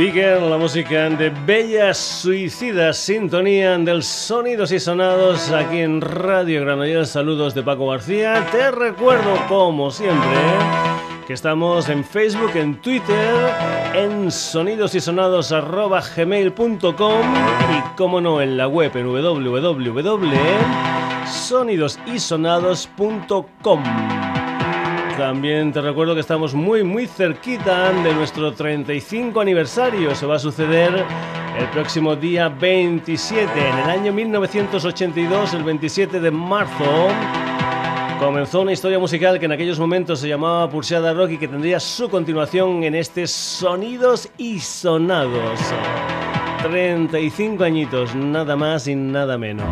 Bigger, la música de Bellas Suicidas, sintonía del Sonidos y Sonados aquí en Radio Granollers. Saludos de Paco García. Te recuerdo, como siempre, que estamos en Facebook, en Twitter, en sonidosysonados.gmail.com y, como no, en la web en www.sonidosysonados.com. También te recuerdo que estamos muy muy cerquita de nuestro 35 aniversario. Se va a suceder el próximo día 27. En el año 1982, el 27 de marzo, comenzó una historia musical que en aquellos momentos se llamaba Pulseada Rock y que tendría su continuación en este Sonidos y Sonados. 35 añitos, nada más y nada menos.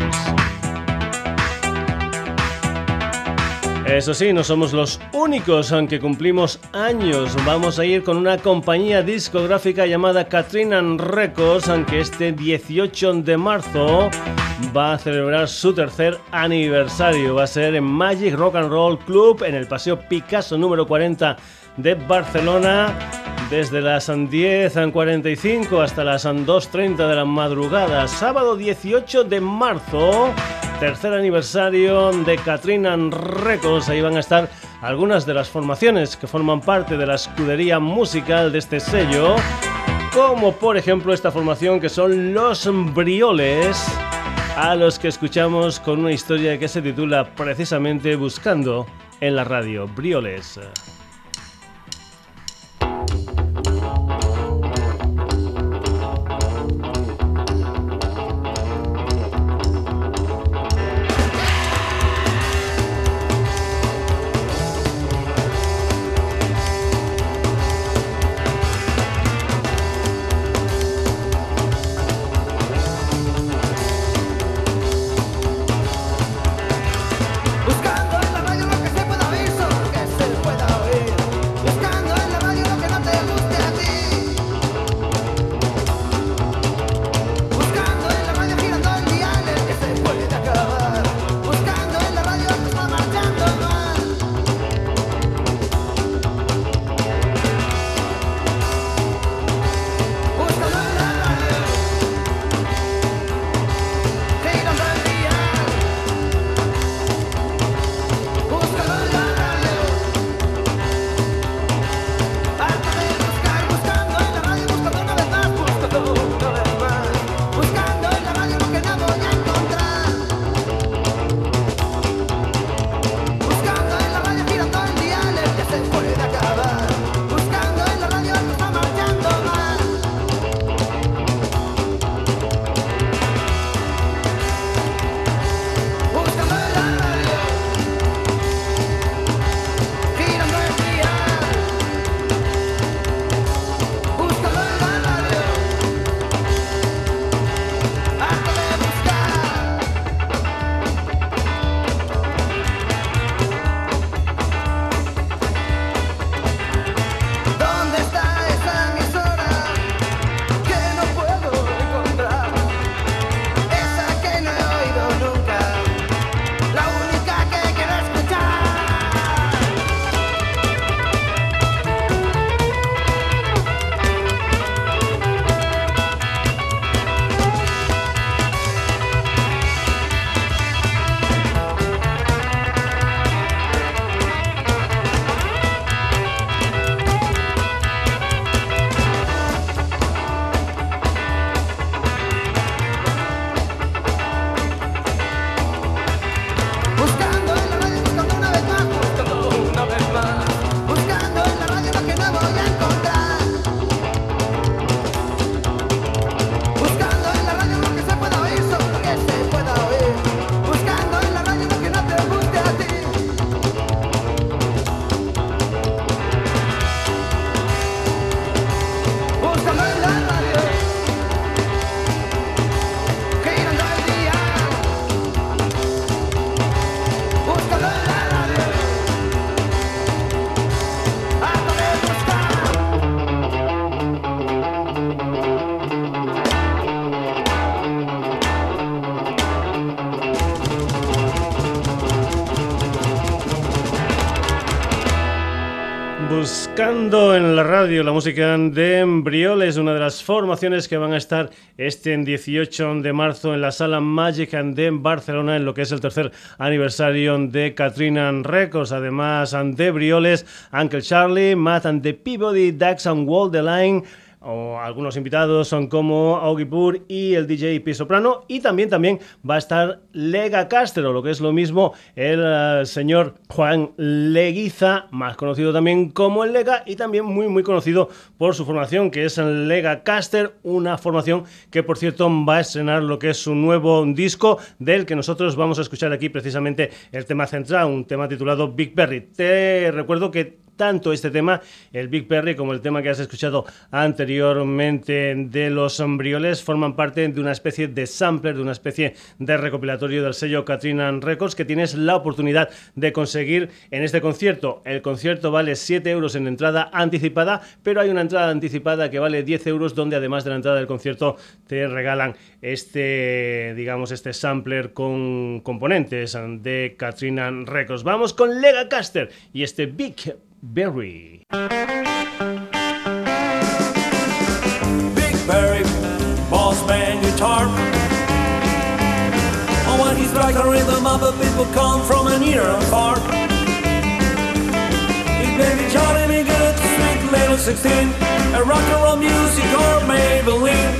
Eso sí, no somos los únicos, aunque cumplimos años. Vamos a ir con una compañía discográfica llamada Katrina Records, aunque este 18 de marzo va a celebrar su tercer aniversario. Va a ser en Magic Rock and Roll Club en el Paseo Picasso número 40 de Barcelona. Desde las 10.45 hasta las 2.30 de la madrugada, sábado 18 de marzo, tercer aniversario de Katrina Records. Ahí van a estar algunas de las formaciones que forman parte de la escudería musical de este sello, como por ejemplo esta formación que son Los Brioles, a los que escuchamos con una historia que se titula precisamente Buscando en la radio, Brioles. Buscando radio la música de Embrioles, una de las formaciones que van a estar este 18 de marzo en la sala Magic and de Barcelona en lo que es el tercer aniversario de Katrina Records. Además, de Brioles, Uncle Charlie, Matt and the Peabody, Dax and Wall the Line o algunos invitados son como Augie Pur y el DJ P Soprano y también también va a estar Lega Castro, lo que es lo mismo el eh, señor Juan Leguiza, más conocido también como el Lega y también muy muy conocido por su formación que es Lega Caster, una formación que por cierto va a estrenar lo que es su nuevo disco del que nosotros vamos a escuchar aquí precisamente el tema central, un tema titulado Big Berry. Te recuerdo que tanto este tema, el Big Perry, como el tema que has escuchado anteriormente de los Embrioles, forman parte de una especie de sampler, de una especie de recopilatorio del sello Katrina Records que tienes la oportunidad de conseguir en este concierto. El concierto vale 7 euros en entrada anticipada, pero hay una entrada anticipada que vale 10 euros, donde además de la entrada del concierto te regalan este, digamos, este sampler con componentes de Katrina Records. Vamos con Lega Caster y este Big Berry. Big Berry, boss man guitar. Oh, when he strikes a rhythm up, people come from a near and far. May be Johnny be good, sweet little 16, a rock and roll music or Maybelline.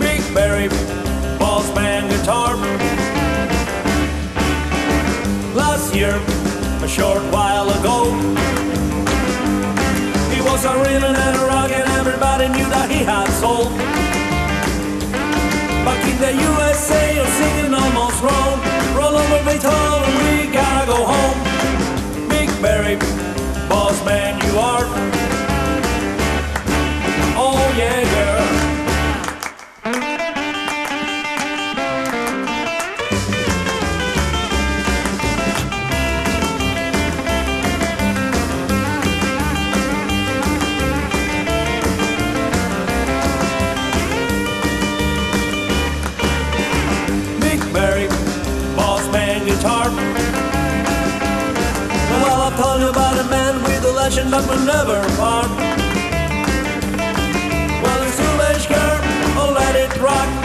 Big Berry, boss man guitar. Last year, a short while ago He was a rhythm and a rock and everybody knew that he had soul. Back in the USA, you're singing almost wrong. Roll over Beethoven, we gotta go home. Big Barry, boss man you are. Legend that will never part. Well, it's too much girl, oh let it rock.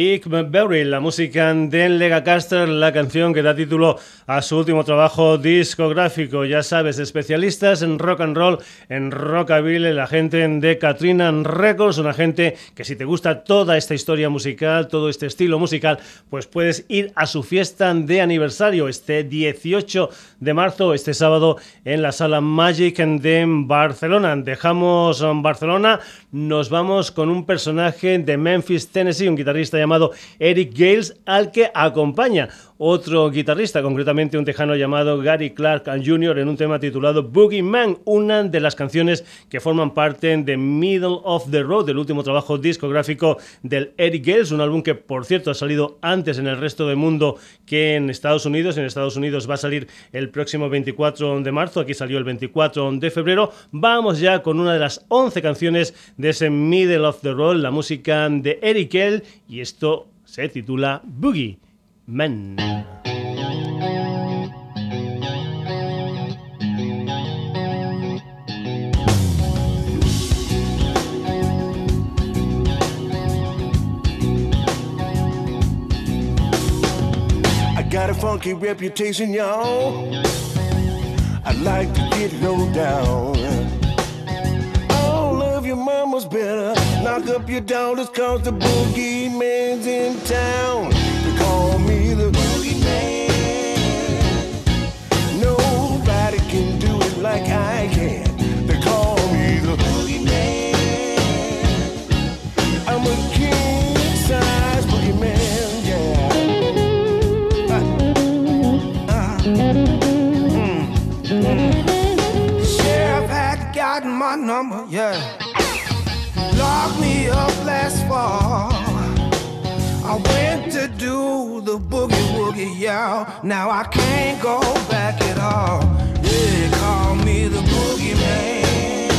Big Berry, la música de Legacaster, la canción que da título a su último trabajo discográfico. Ya sabes, especialistas en rock and roll, en rockabilly, la gente de Katrina Records, una gente que si te gusta toda esta historia musical, todo este estilo musical, pues puedes ir a su fiesta de aniversario este 18 de marzo, este sábado, en la sala Magic de Barcelona. Dejamos Barcelona, nos vamos con un personaje de Memphis, Tennessee, un guitarrista llamado Eric Gales, al que acompaña otro guitarrista, concretamente un tejano llamado Gary Clark Jr. en un tema titulado Boogie Man, una de las canciones que forman parte de Middle of the Road, el último trabajo discográfico del Eric Gales, un álbum que por cierto ha salido antes en el resto del mundo que en Estados Unidos. En Estados Unidos va a salir el próximo 24 de marzo, aquí salió el 24 de febrero. Vamos ya con una de las 11 canciones de ese Middle of the Road, la música de Eric Gale, y esto se titula Boogie. Men. I got a funky reputation, y'all. I like to get low down. Of your mamas better knock up your daughters, cause the boogeyman's in town call me the boogeyman. Nobody can do it like I can. They call me the boogeyman. I'm a king size boogeyman, yeah. Uh, uh, mm, mm. Sheriff had gotten my number, yeah. Locked me up last fall. I went to do the boogie woogie, y'all. Now I can't go back at all. They call me the boogie man.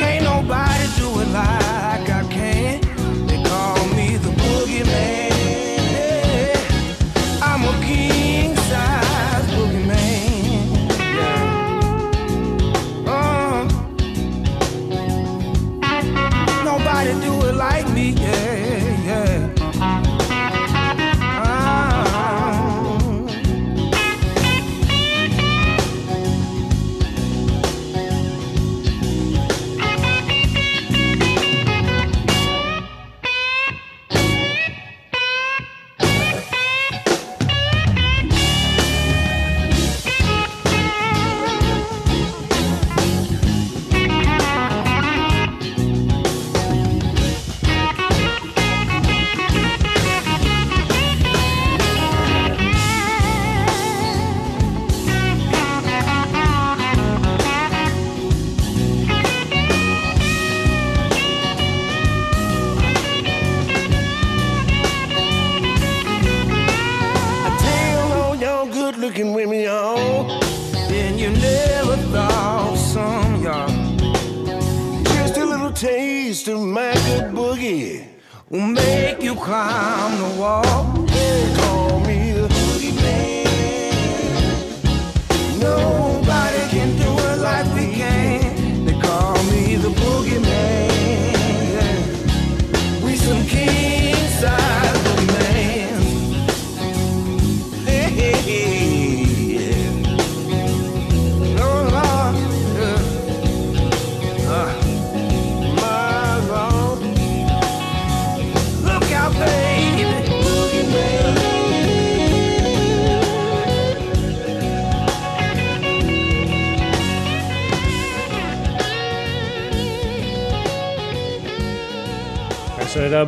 Ain't nobody do it like I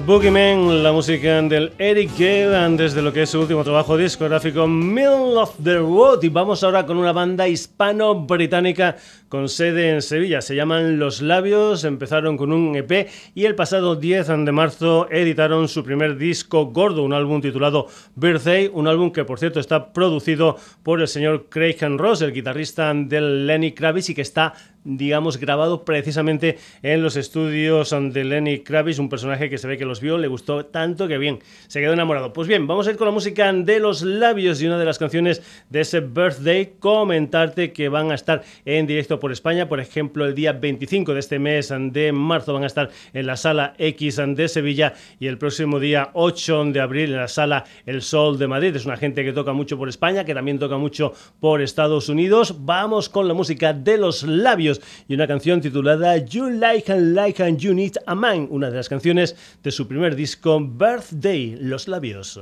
Boogeyman, la música del Eric Gale desde lo que es su último trabajo discográfico Middle of the Road y vamos ahora con una banda hispano-británica con sede en Sevilla. Se llaman Los Labios, empezaron con un EP y el pasado 10 de marzo editaron su primer disco gordo, un álbum titulado Birthday, un álbum que por cierto está producido por el señor Craig Ross, el guitarrista del Lenny Kravitz y que está digamos, grabado precisamente en los estudios de Lenny Kravitz, un personaje que se ve que los vio, le gustó tanto que bien, se quedó enamorado. Pues bien, vamos a ir con la música de los labios y una de las canciones de ese birthday, comentarte que van a estar en directo por España, por ejemplo, el día 25 de este mes de marzo van a estar en la sala X de Sevilla y el próximo día 8 de abril en la sala El Sol de Madrid. Es una gente que toca mucho por España, que también toca mucho por Estados Unidos. Vamos con la música de los labios y una canción titulada You Like and Like and You Need a Man, una de las canciones de su primer disco Birthday, Los Labios.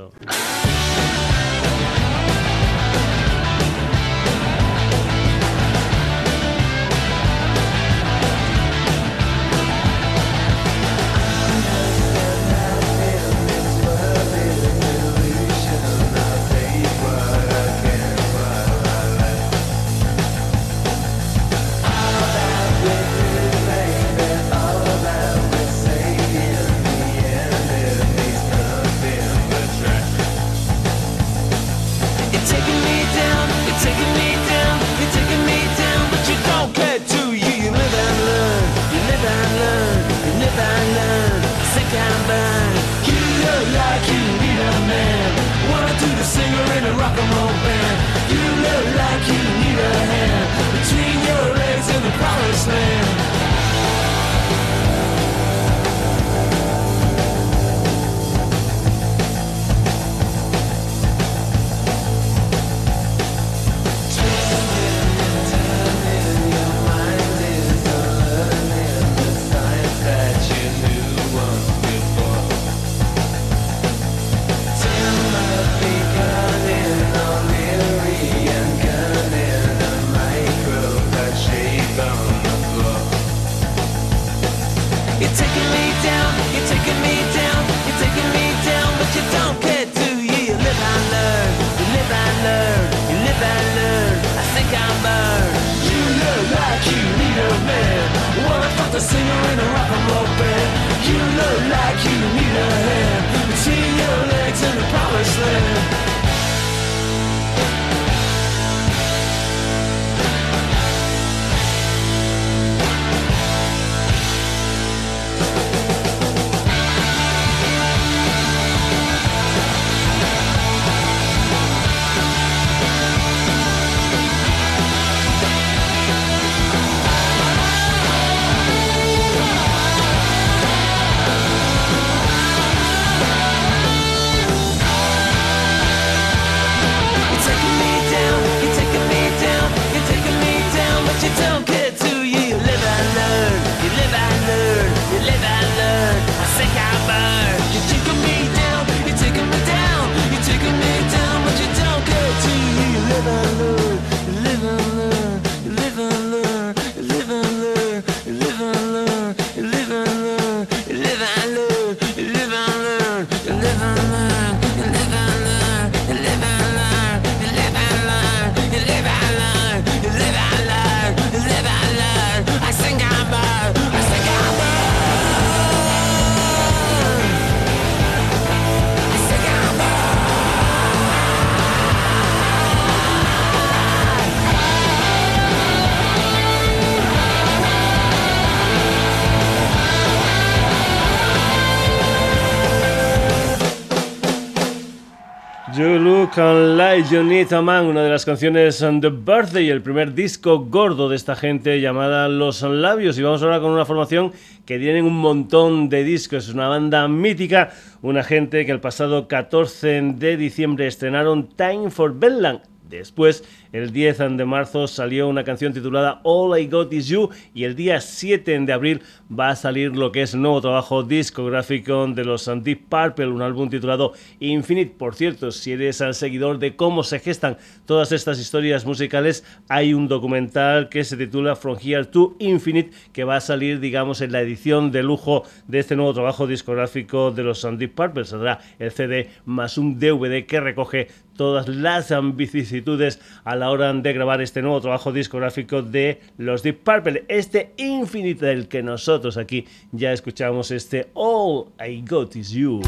Like You una de las canciones on The Birthday, el primer disco gordo de esta gente llamada Los Labios. Y vamos ahora con una formación que tienen un montón de discos, es una banda mítica, una gente que el pasado 14 de diciembre estrenaron Time for Bedlam. Después el 10 de marzo salió una canción titulada All I Got Is You y el día 7 de abril va a salir lo que es nuevo trabajo discográfico de los Deep Purple, un álbum titulado Infinite. Por cierto, si eres al seguidor de cómo se gestan todas estas historias musicales, hay un documental que se titula From Here to Infinite que va a salir, digamos, en la edición de lujo de este nuevo trabajo discográfico de los Deep Purple. Saldrá el CD más un DVD que recoge todas las vicisitudes a la hora de grabar este nuevo trabajo discográfico de los Deep Purple, este Infinite del que nosotros aquí ya escuchamos este All I Got Is You.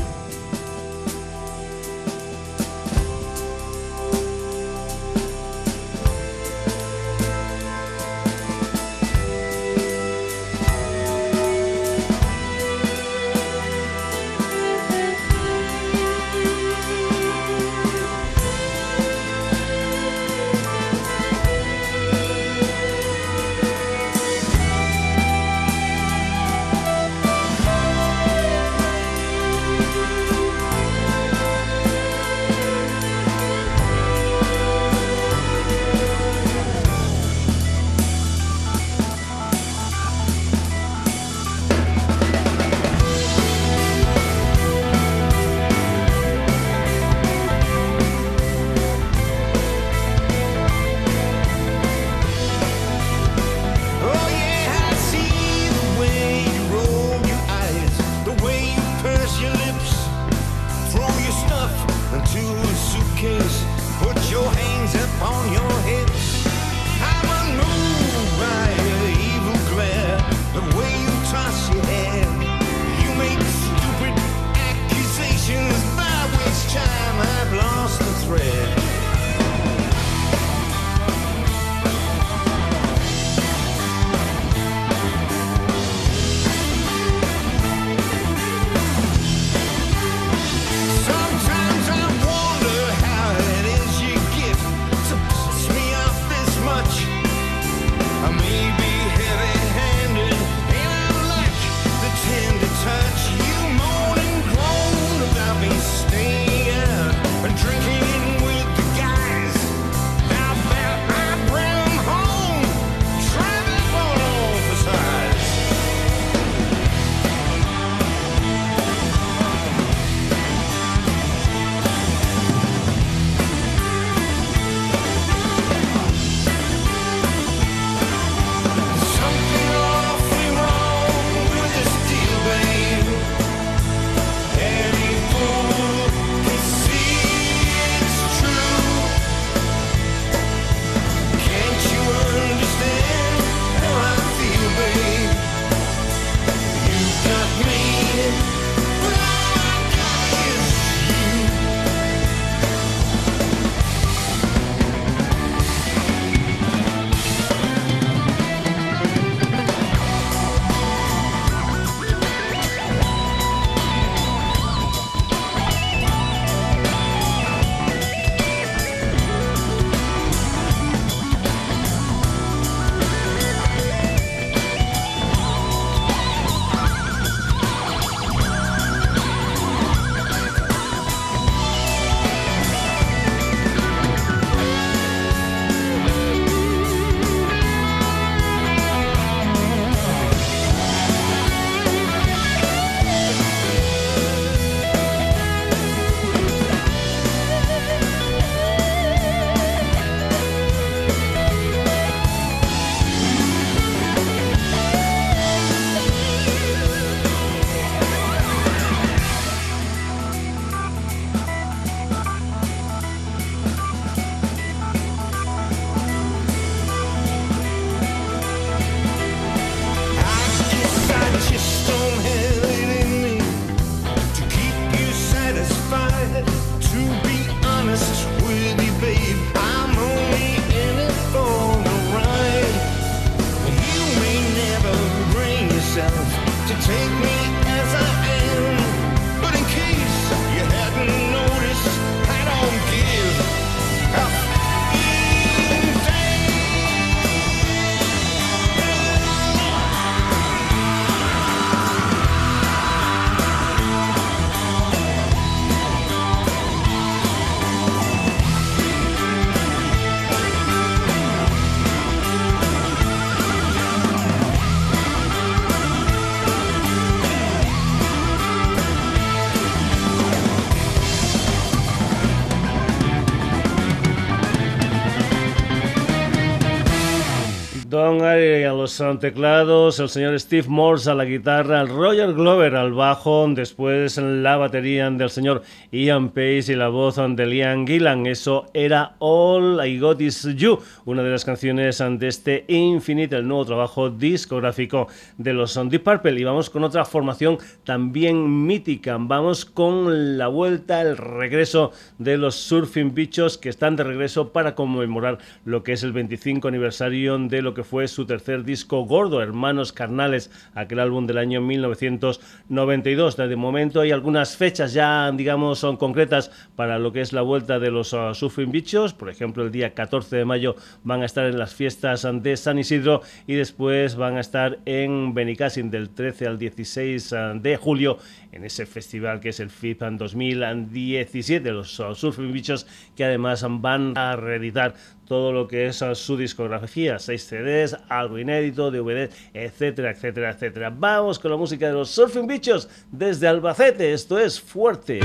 A los teclados, el señor Steve Morse a la guitarra, el Roger Glover al bajo, después la batería del señor Ian Pace y la voz de Liam Gillan. Eso era All I Got Is You, una de las canciones de este Infinite, el nuevo trabajo discográfico de los Deep Purple. Y vamos con otra formación también mítica. Vamos con la vuelta, el regreso de los Surfing Bichos que están de regreso para conmemorar lo que es el 25 aniversario de lo que fue su tercer disco gordo, Hermanos Carnales, aquel álbum del año 1992. De momento hay algunas fechas ya, digamos, son concretas para lo que es la vuelta de los uh, Bichos. Por ejemplo, el día 14 de mayo van a estar en las fiestas de San Isidro y después van a estar en Benicassin del 13 al 16 uh, de julio en ese festival que es el FIP 2017, los Surfing Bichos que además van a reeditar todo lo que es su discografía, 6 CDs, algo inédito, DVD, etcétera, etcétera, etcétera. Vamos con la música de los Surfing Bichos desde Albacete, esto es. Fuerte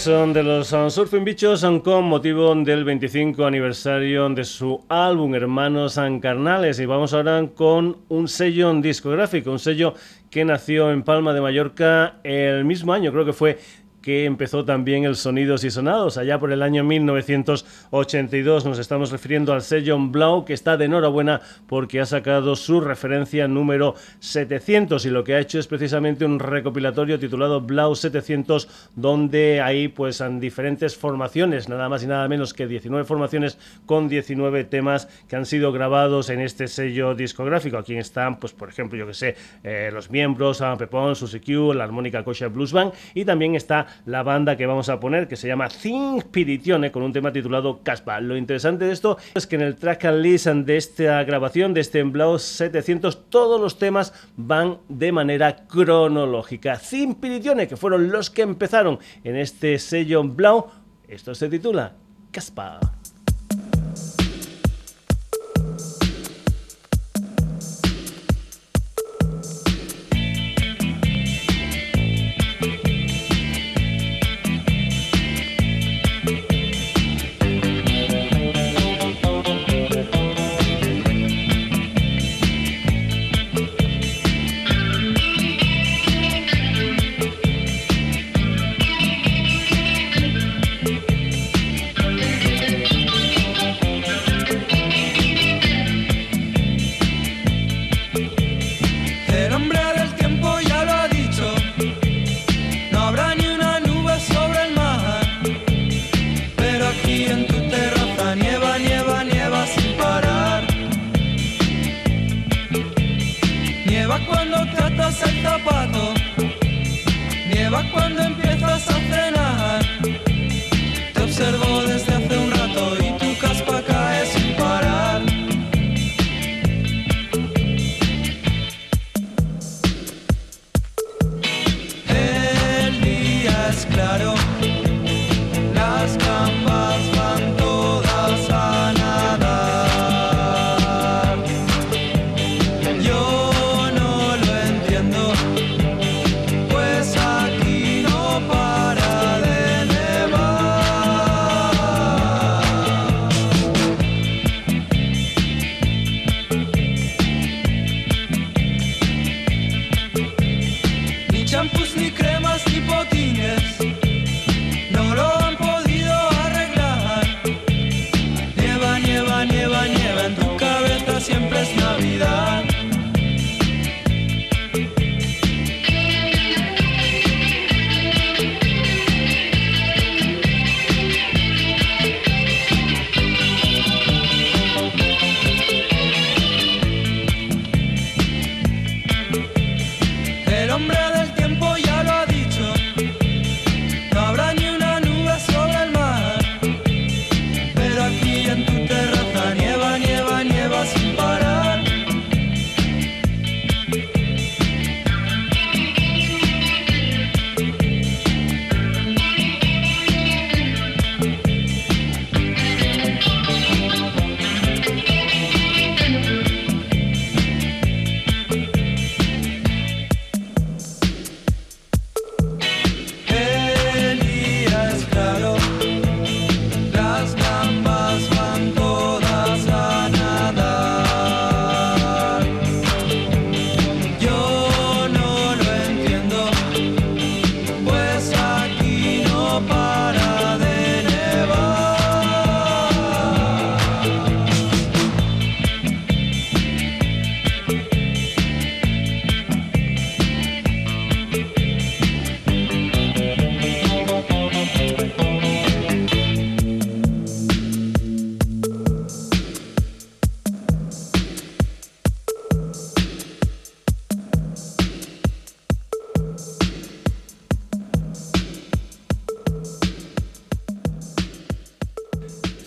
Regreso de los Surfing Bichos con motivo del 25 aniversario de su álbum Hermanos Carnales. Y vamos ahora con un sello discográfico, un sello que nació en Palma de Mallorca el mismo año, creo que fue que empezó también el Sonidos y Sonados allá por el año 1982. Nos estamos refiriendo al sello Blau que está de enhorabuena porque ha sacado su referencia número 700 y lo que ha hecho es precisamente un recopilatorio titulado Blau 700 donde hay pues en diferentes formaciones, nada más y nada menos que 19 formaciones con 19 temas que han sido grabados en este sello discográfico. Aquí están pues por ejemplo yo que sé eh, los miembros, a Pepón, Susie Q, la armónica Kosher Blues Band y también está la banda que vamos a poner, que se llama Think Spiritione, con un tema titulado Caspa. Lo interesante de esto es que en el track and list de esta grabación, de este Emblau 700, todos los temas van de manera cronológica. Think Spiritione, que fueron los que empezaron en este sello Blau, esto se titula Caspa.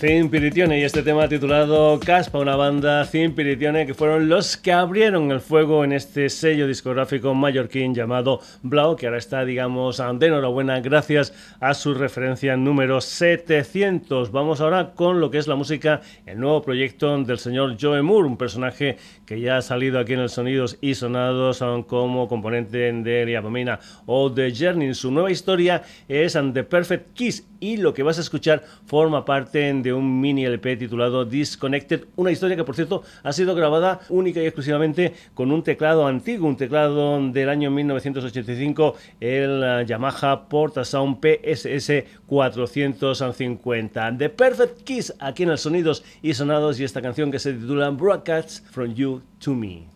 Thin Piritione y este tema titulado Caspa, una banda Thin Piritione que fueron los que abrieron el fuego en este sello discográfico mallorquín llamado Blau, que ahora está, digamos, de enhorabuena gracias a su referencia número 700. Vamos ahora con lo que es la música, el nuevo proyecto del señor Joe Moore, un personaje que ya ha salido aquí en el Sonidos y Sonados como componente de Liapamina o The Journey. Su nueva historia es The Perfect Kiss y lo que vas a escuchar forma parte de un mini LP titulado Disconnected, una historia que por cierto ha sido grabada única y exclusivamente con un teclado antiguo, un teclado del año 1985, el eh, Yamaha Portasound PSS 450. The Perfect Kiss aquí en el Sonidos y Sonados y esta canción que se titula Broadcasts From You to Me.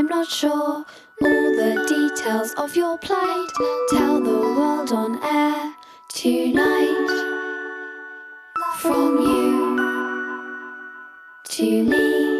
I'm not sure all the details of your plight. Tell the world on air tonight. From you to me.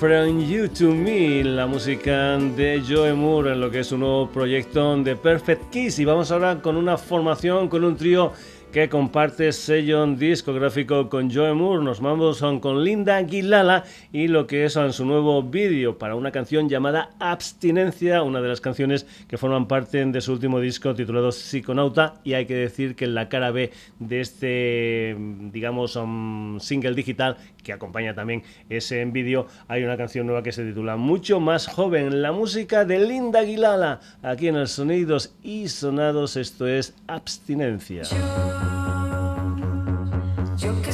La música de Joe Moore en lo que es un nuevo proyecto de Perfect Kiss. Y vamos ahora con una formación, con un trío que comparte sello discográfico con Joe Moore. Nos vamos con Linda Aguilala y lo que es en su nuevo vídeo para una canción llamada Abstinencia, una de las canciones que forman parte de su último disco titulado Psiconauta. Y hay que decir que en la cara B de este, digamos, um, single digital que acompaña también ese vídeo, hay una canción nueva que se titula Mucho más joven, la música de Linda Aguilala, aquí en el Sonidos y Sonados, esto es Abstinencia. Yo que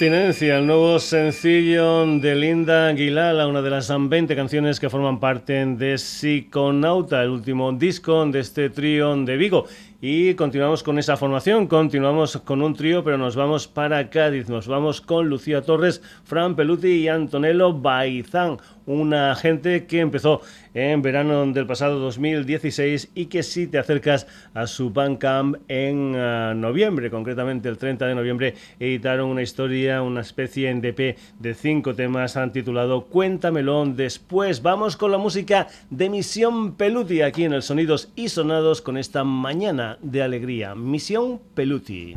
Abstinencia, el nuevo sencillo de Linda Aguilala, una de las 20 canciones que forman parte de Psiconauta, el último disco de este trío de Vigo. Y continuamos con esa formación, continuamos con un trío, pero nos vamos para Cádiz, nos vamos con Lucía Torres, Fran Peluti y Antonello Baizán, una gente que empezó en verano del pasado 2016 y que si te acercas a su Bandcamp en uh, noviembre, concretamente el 30 de noviembre, editaron una historia, una especie en DP de cinco temas, han titulado Cuéntamelo después. Vamos con la música de Misión Peluti aquí en el Sonidos y Sonados con esta mañana de alegría. Misión Peluti.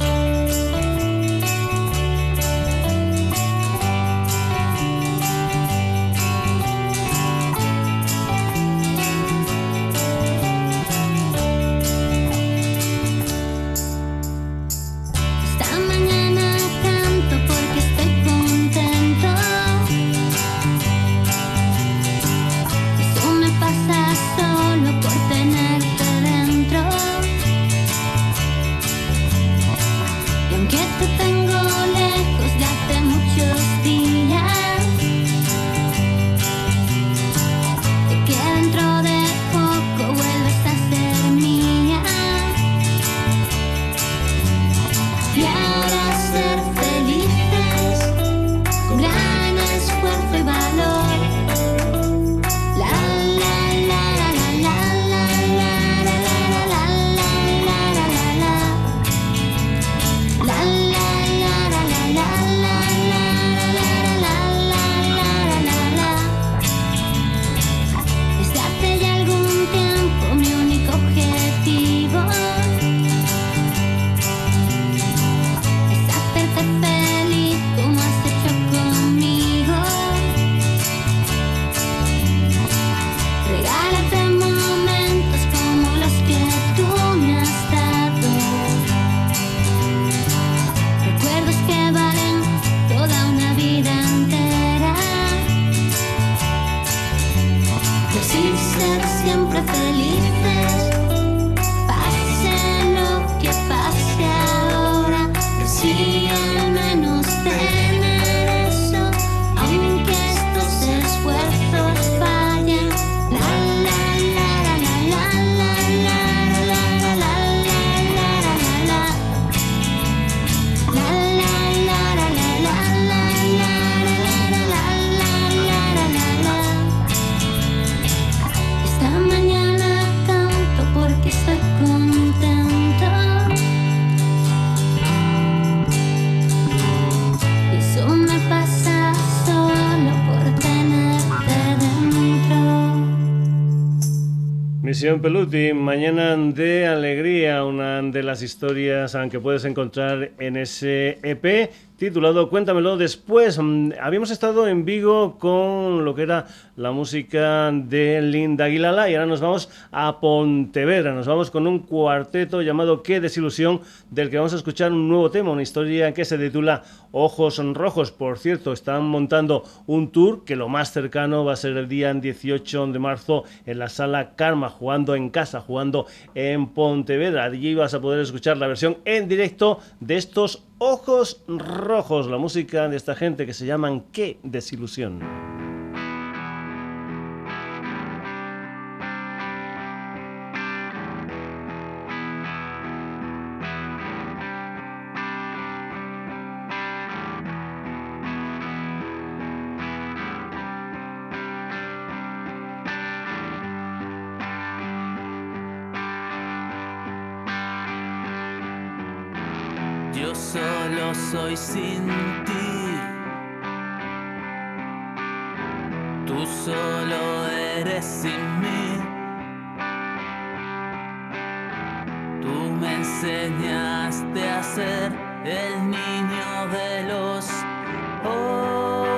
Peluti, Mañana de Alegría, una de las historias que puedes encontrar en ese EP titulado Cuéntamelo después. Mm, habíamos estado en Vigo con lo que era la música de Linda Aguilala y ahora nos vamos a Pontevedra. Nos vamos con un cuarteto llamado Qué desilusión, del que vamos a escuchar un nuevo tema, una historia que se titula Ojos Rojos. Por cierto, están montando un tour que lo más cercano va a ser el día 18 de marzo en la sala Karma, jugando en casa, jugando en Pontevedra. Allí vas a poder escuchar la versión en directo de estos Ojos Rojos, la música de esta gente que se llaman Qué desilusión. Sin ti. Tú solo eres sin mí. Tú me enseñaste a ser el niño de los Qué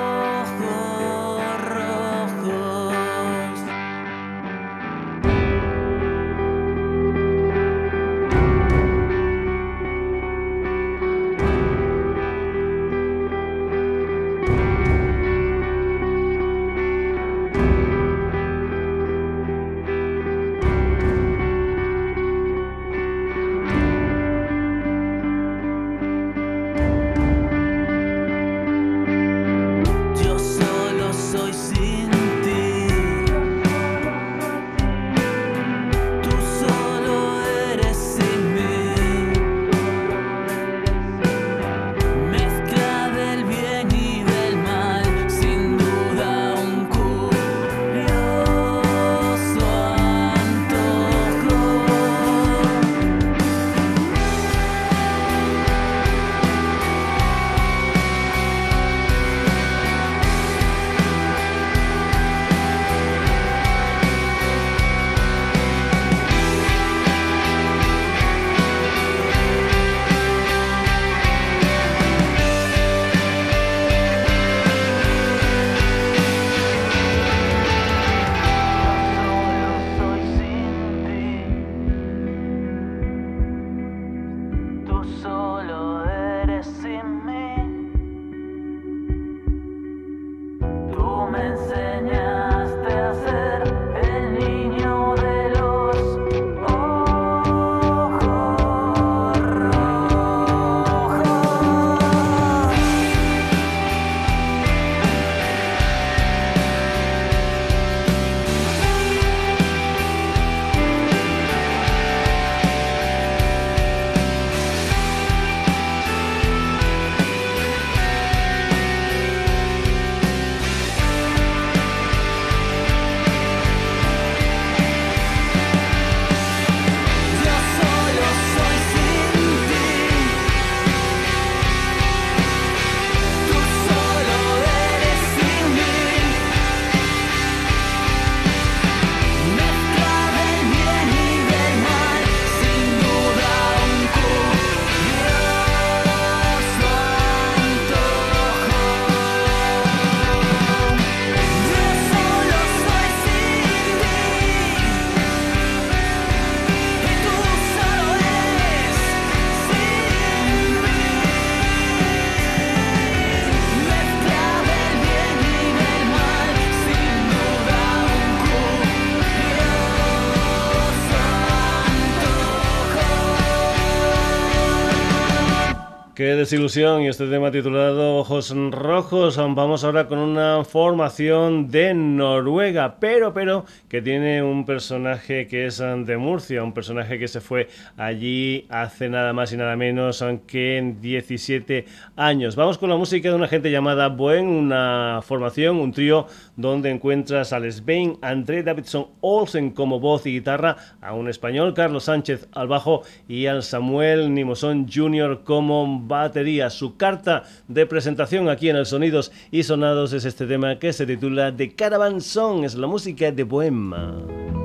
desilusión y este tema titulado Ojos Rojos. Vamos ahora con una formación de Noruega, pero pero que tiene un personaje que es de Murcia, un personaje que se fue allí hace nada más y nada menos que en 17 años. Vamos con la música de una gente llamada Buen, una formación, un trío donde encuentras al Svein, André Davidson Olsen como voz y guitarra, a un español, Carlos Sánchez al bajo y al Samuel Nimosón Jr. como batería. Su carta de presentación aquí en el Sonidos y Sonados es este tema que se titula The Caravan Song, es la música de Bohema.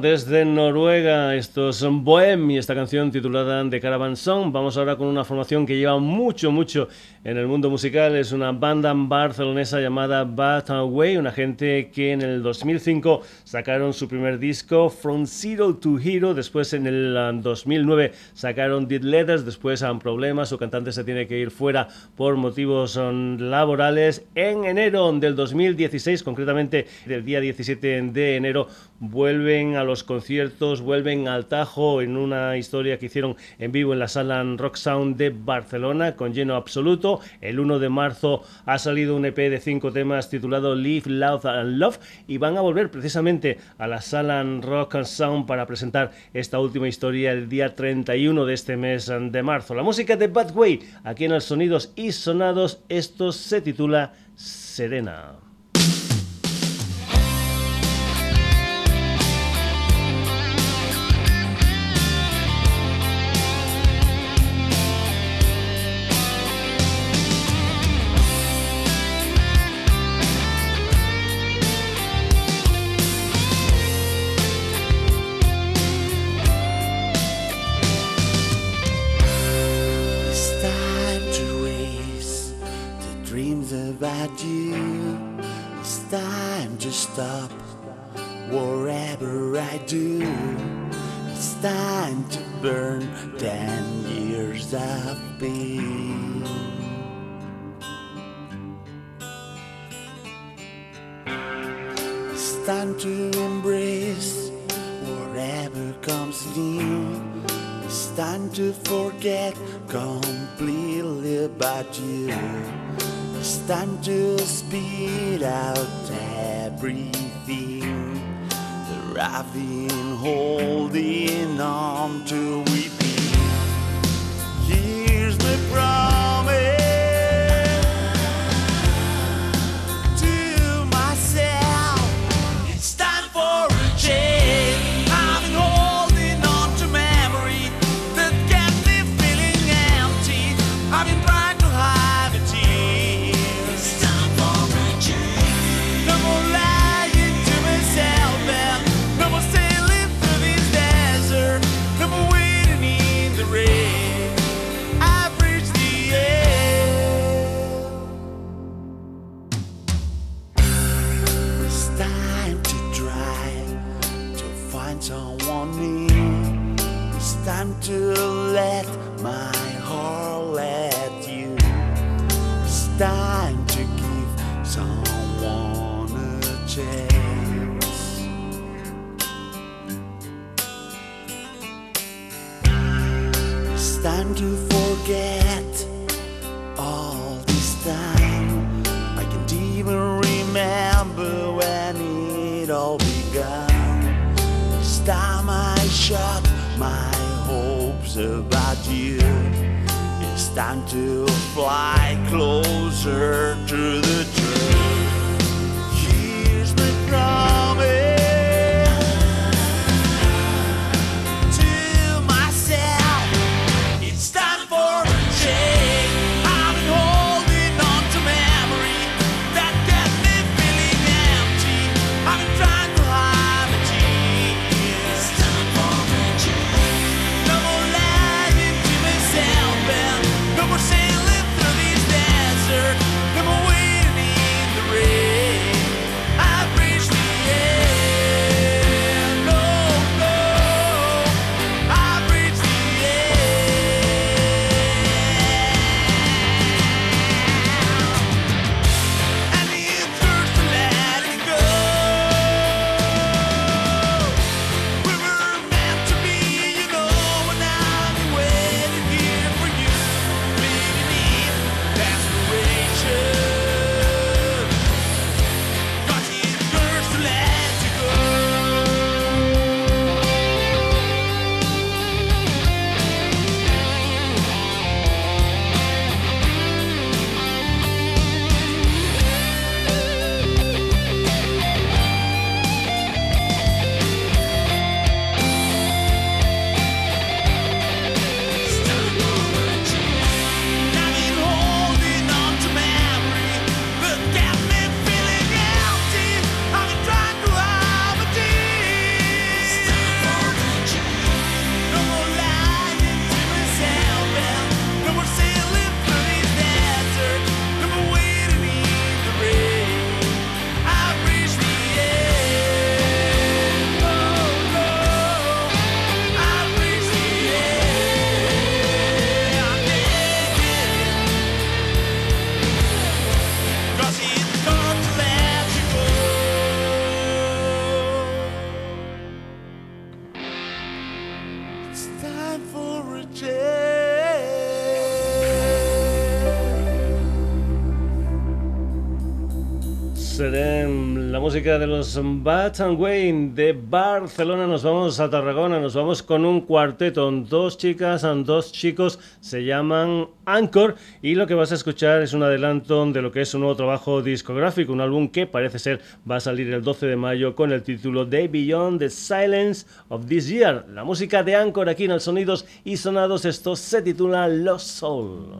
Desde Noruega. Estos son Bohem y esta canción titulada The Caravan Song. Vamos ahora con una formación que lleva mucho, mucho en el mundo musical. Es una banda barcelonesa llamada Bad Away, una gente que en el 2005 sacaron su primer disco From Zero to Hero. Después en el 2009 ah, sacaron Dead Letters. Después han problemas, su cantante se tiene que ir fuera por motivos um, laborales. En enero del 2016, concretamente del día 17 de enero, vuelven a los conciertos, vuelven al Tajo en una historia que hicieron en vivo en la sala Rock Sound de Barcelona con lleno absoluto. El 1 de marzo ha salido un EP de cinco temas titulado Live, Love and Love y van a volver precisamente a la sala Rock Sound para presentar esta última historia el día 31 de este mes de marzo. La música de Bad Way, aquí en el Sonidos y Sonados, esto se titula Serena. Summer comes new. It's time to forget completely about you. It's time to spit out everything. That I've been holding on to with. Here's the problem. fly closer to the de los Bats and Wayne de Barcelona nos vamos a Tarragona, nos vamos con un cuarteto, dos chicas and dos chicos, se llaman Anchor y lo que vas a escuchar es un adelanto de lo que es un nuevo trabajo discográfico, un álbum que parece ser va a salir el 12 de mayo con el título de Beyond the Silence of This Year. La música de Anchor aquí en los sonidos y sonados, esto se titula Los Soul.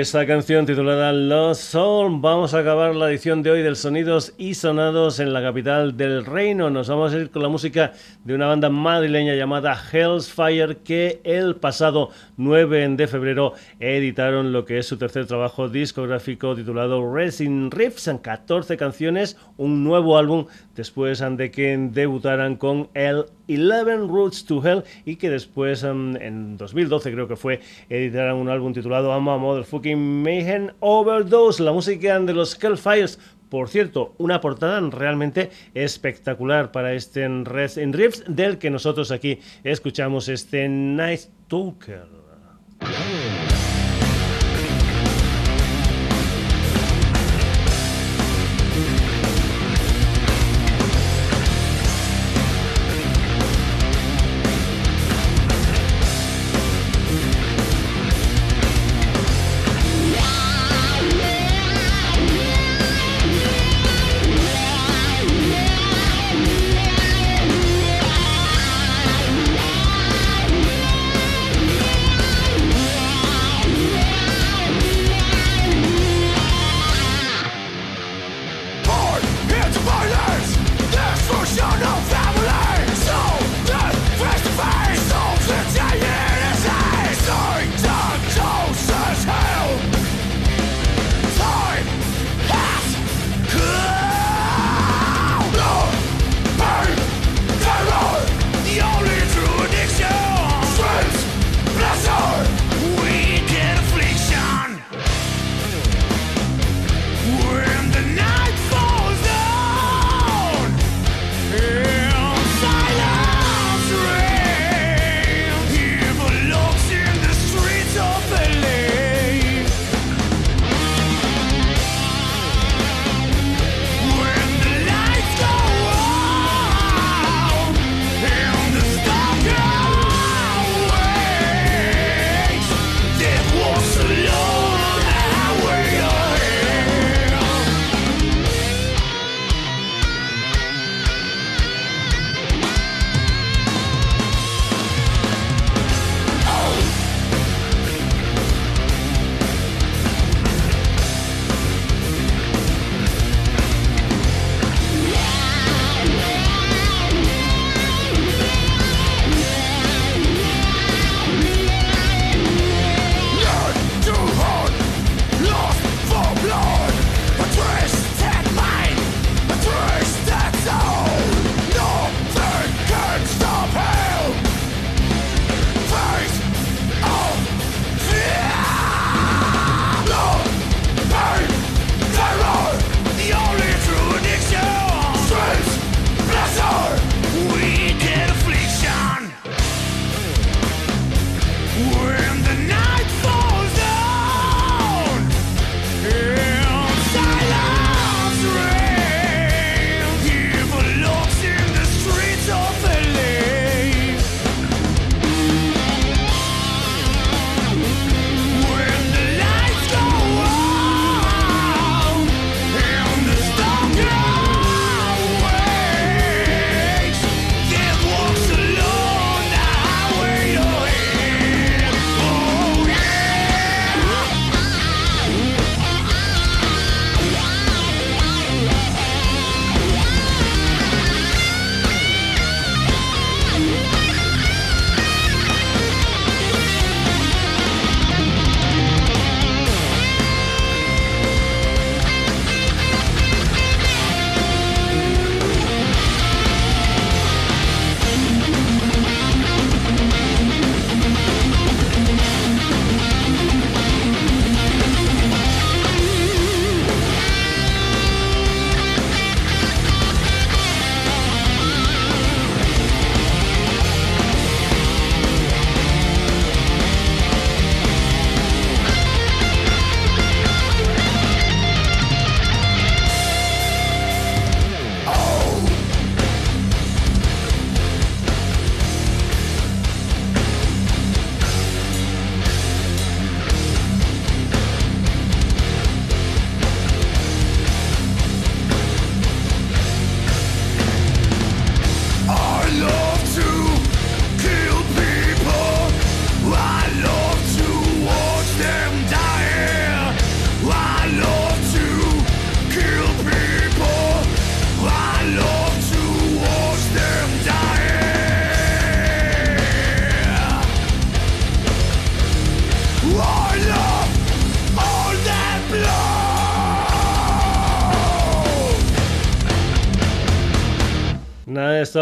Esta canción titulada Lost Soul. Vamos a acabar la edición de hoy del Sonidos y Sonados en la capital del reino. Nos vamos a ir con la música de una banda madrileña llamada Hell's Fire que el pasado 9 de febrero editaron lo que es su tercer trabajo discográfico titulado Resin Riffs. En 14 canciones, un nuevo álbum después de que debutaran con el 11 Roots to Hell y que después em, en 2012 creo que fue editaron un álbum titulado I'm a Mayhem Overdose la música de los Hellfires por cierto, una portada realmente espectacular para este Red in Riffs del que nosotros aquí escuchamos este Night Talker.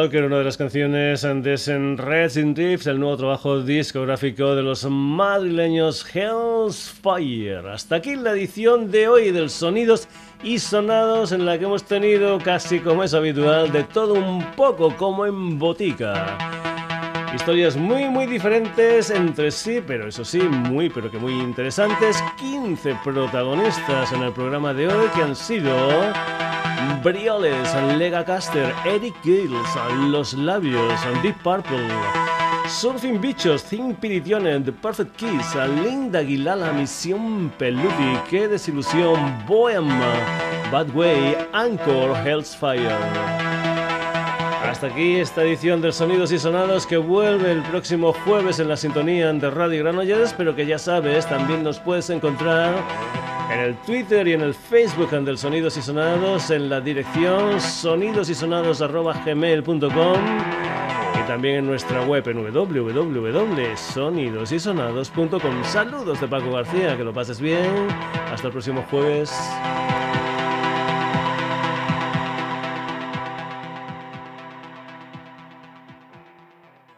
Era Stalker, una de las canciones de Reds in Drifts, el nuevo trabajo discográfico de los madrileños Hell's Fire. Hasta aquí la edición de hoy del Sonidos y Sonados en la que hemos tenido casi como es habitual de todo un poco como en botica. Historias muy muy diferentes entre sí, pero eso sí, muy pero que muy interesantes. 15 protagonistas en el programa de hoy que han sido Brioles, Lega Caster, Eric Gales, Los Labios, Deep Purple, Surfing Bichos, Think Piridione, The Perfect Kiss, Linda Aguilala, Misión Peluti, Qué Desilusión, Bohem, Bad Way, Anchor, Hell's Fire. Hasta aquí esta edición de Sonidos y Sonados que vuelve el próximo jueves en la sintonía de Radio Granollers, pero que ya sabes, también nos puedes encontrar en el Twitter y en el Facebook del Sonidos y Sonados en la dirección sonidosysonados.gmail.com y también en nuestra web en www.sonidosysonados.com. Saludos de Paco García, que lo pases bien. Hasta el próximo jueves.